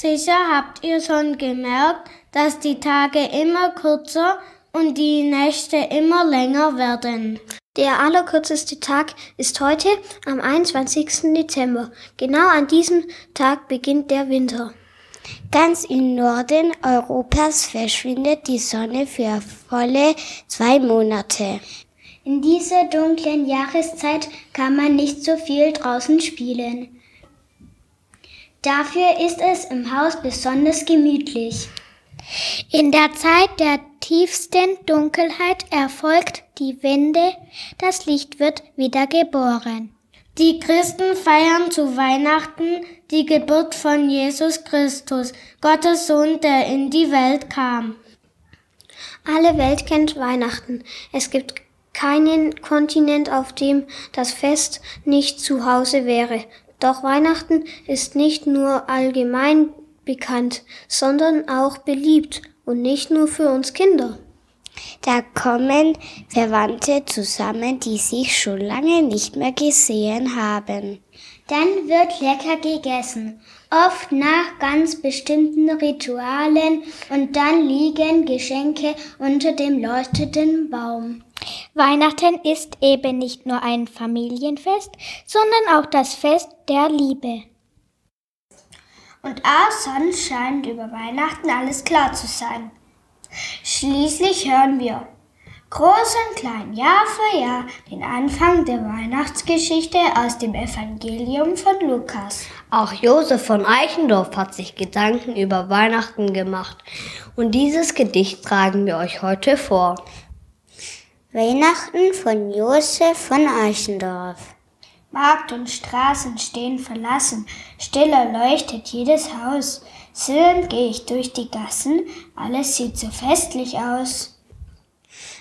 Sicher habt ihr schon gemerkt, dass die Tage immer kürzer und die Nächte immer länger werden. Der allerkürzeste Tag ist heute am 21. Dezember. Genau an diesem Tag beginnt der Winter. Ganz im Norden Europas verschwindet die Sonne für volle zwei Monate. In dieser dunklen Jahreszeit kann man nicht so viel draußen spielen. Dafür ist es im Haus besonders gemütlich. In der Zeit der tiefsten Dunkelheit erfolgt die Wende, das Licht wird wieder geboren. Die Christen feiern zu Weihnachten die Geburt von Jesus Christus, Gottes Sohn, der in die Welt kam. Alle Welt kennt Weihnachten. Es gibt keinen Kontinent, auf dem das Fest nicht zu Hause wäre. Doch Weihnachten ist nicht nur allgemein bekannt, sondern auch beliebt und nicht nur für uns Kinder. Da kommen Verwandte zusammen, die sich schon lange nicht mehr gesehen haben. Dann wird lecker gegessen, oft nach ganz bestimmten Ritualen und dann liegen Geschenke unter dem leuchtenden Baum. Weihnachten ist eben nicht nur ein Familienfest, sondern auch das Fest der Liebe. Und auch sonst scheint über Weihnachten alles klar zu sein. Schließlich hören wir groß und klein, Jahr für Jahr, den Anfang der Weihnachtsgeschichte aus dem Evangelium von Lukas. Auch Josef von Eichendorff hat sich Gedanken über Weihnachten gemacht und dieses Gedicht tragen wir euch heute vor. Weihnachten von Josef von Eichendorff. Markt und Straßen stehen verlassen, stiller leuchtet jedes Haus. Zitternd gehe ich durch die Gassen, alles sieht so festlich aus.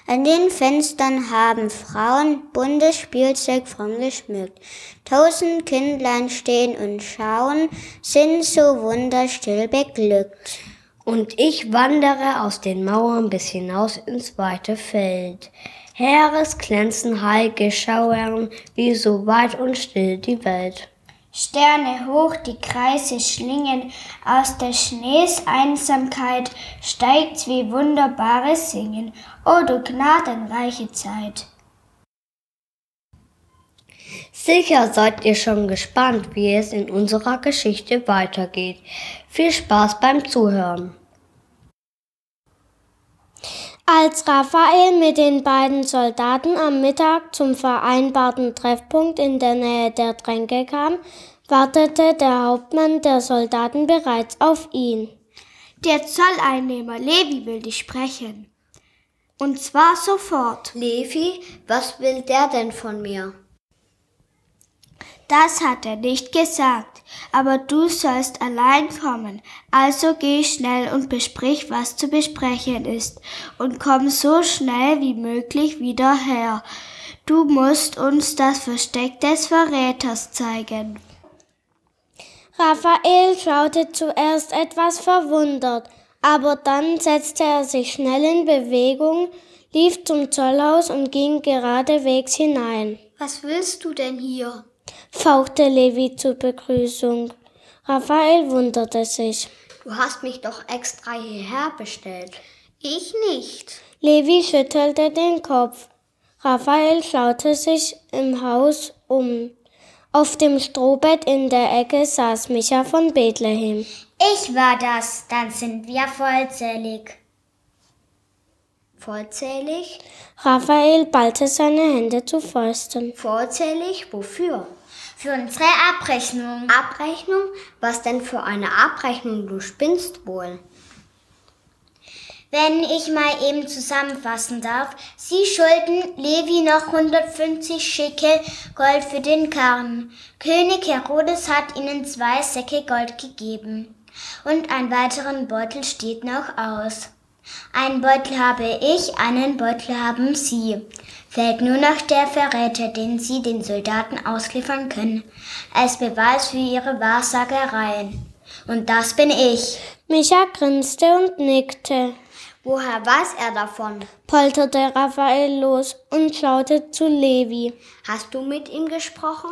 An den Fenstern haben Frauen buntes Spielzeug fromm geschmückt. Tausend Kindlein stehen und schauen, sind so wunderstill beglückt. Und ich wandere aus den Mauern bis hinaus ins weite Feld. Heeres glänzen heilge schauern, wie so weit und still die Welt. Sterne hoch die Kreise schlingen, aus der Schnees Einsamkeit steigt's wie wunderbares Singen, o du gnadenreiche Zeit. Sicher seid ihr schon gespannt, wie es in unserer Geschichte weitergeht. Viel Spaß beim Zuhören. Als Raphael mit den beiden Soldaten am Mittag zum vereinbarten Treffpunkt in der Nähe der Tränke kam, wartete der Hauptmann der Soldaten bereits auf ihn. Der Zolleinnehmer Levi will dich sprechen. Und zwar sofort. Levi, was will der denn von mir? Das hat er nicht gesagt, aber du sollst allein kommen. Also geh schnell und besprich, was zu besprechen ist, und komm so schnell wie möglich wieder her. Du musst uns das Versteck des Verräters zeigen. Raphael schaute zuerst etwas verwundert, aber dann setzte er sich schnell in Bewegung, lief zum Zollhaus und ging geradewegs hinein. Was willst du denn hier? Fauchte Levi zur Begrüßung. Raphael wunderte sich. Du hast mich doch extra hierher bestellt. Ich nicht. Levi schüttelte den Kopf. Raphael schaute sich im Haus um. Auf dem Strohbett in der Ecke saß Micha von Bethlehem. Ich war das, dann sind wir vollzählig. Vollzählig? Raphael ballte seine Hände zu Fäusten. Vollzählig? Wofür? Für unsere Abrechnung. Abrechnung? Was denn für eine Abrechnung? Du spinnst wohl. Wenn ich mal eben zusammenfassen darf, Sie schulden Levi noch 150 Schickel Gold für den Karren. König Herodes hat ihnen zwei Säcke Gold gegeben. Und einen weiteren Beutel steht noch aus. Einen Beutel habe ich, einen Beutel haben Sie. Fällt nur noch der Verräter, den Sie den Soldaten ausliefern können, als Beweis für Ihre Wahrsagereien. Und das bin ich. Micha grinste und nickte. Woher weiß er davon? polterte Raphael los und schaute zu Levi. Hast du mit ihm gesprochen?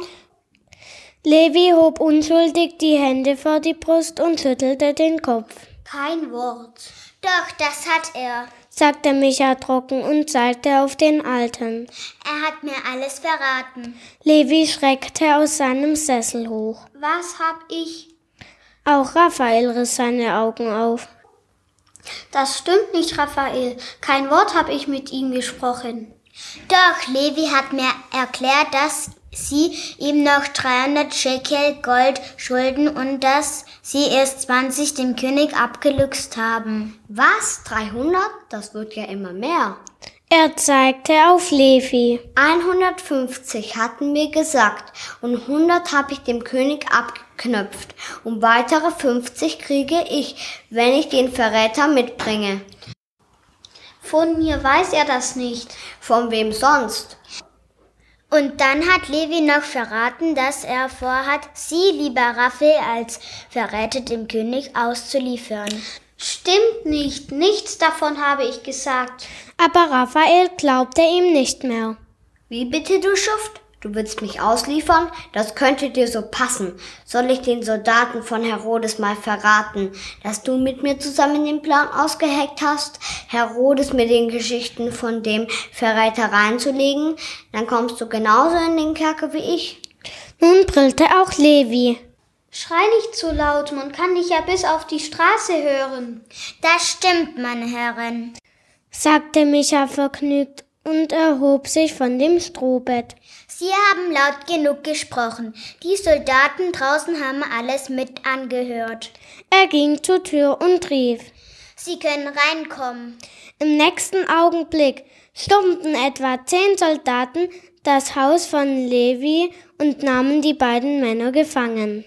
Levi hob unschuldig die Hände vor die Brust und schüttelte den Kopf. Kein Wort. Doch, das hat er, sagte Micha trocken und zeigte auf den Alten. Er hat mir alles verraten. Levi schreckte aus seinem Sessel hoch. Was hab ich? Auch Raphael riss seine Augen auf. Das stimmt nicht, Raphael. Kein Wort habe ich mit ihm gesprochen. Doch, Levi hat mir erklärt, dass sie ihm noch 300 Shekel Gold schulden und dass sie erst 20 dem König abgeluchst haben. Was? 300? Das wird ja immer mehr. Er zeigte auf Levi. 150 hatten mir gesagt und 100 habe ich dem König abgeknöpft und weitere 50 kriege ich, wenn ich den Verräter mitbringe. Von mir weiß er das nicht. Von wem sonst? Und dann hat Levi noch verraten, dass er vorhat, sie, lieber Raphael, als Verräter dem König auszuliefern. Stimmt nicht. Nichts davon habe ich gesagt. Aber Raphael glaubte ihm nicht mehr. Wie bitte, du Schuft? Du willst mich ausliefern? Das könnte dir so passen. Soll ich den Soldaten von Herodes mal verraten, dass du mit mir zusammen den Plan ausgeheckt hast, Herodes mit den Geschichten von dem Verräter reinzulegen? Dann kommst du genauso in den Kerker wie ich. Nun brüllte auch Levi. Schrei nicht zu laut, man kann dich ja bis auf die Straße hören. Das stimmt, meine Herren, sagte Micha vergnügt und erhob sich von dem Strohbett. Sie haben laut genug gesprochen. Die Soldaten draußen haben alles mit angehört. Er ging zur Tür und rief. Sie können reinkommen. Im nächsten Augenblick stürmten etwa zehn Soldaten das Haus von Levi und nahmen die beiden Männer gefangen.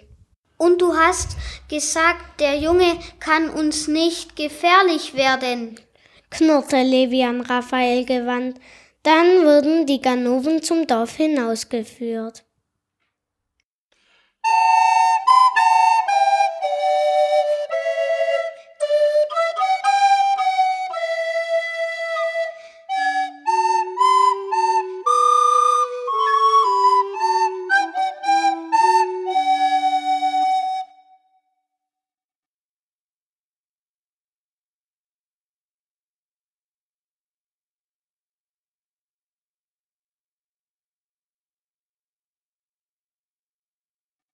Und du hast gesagt, der Junge kann uns nicht gefährlich werden, knurrte Levi an Raphael gewandt. Dann wurden die Ganoven zum Dorf hinausgeführt.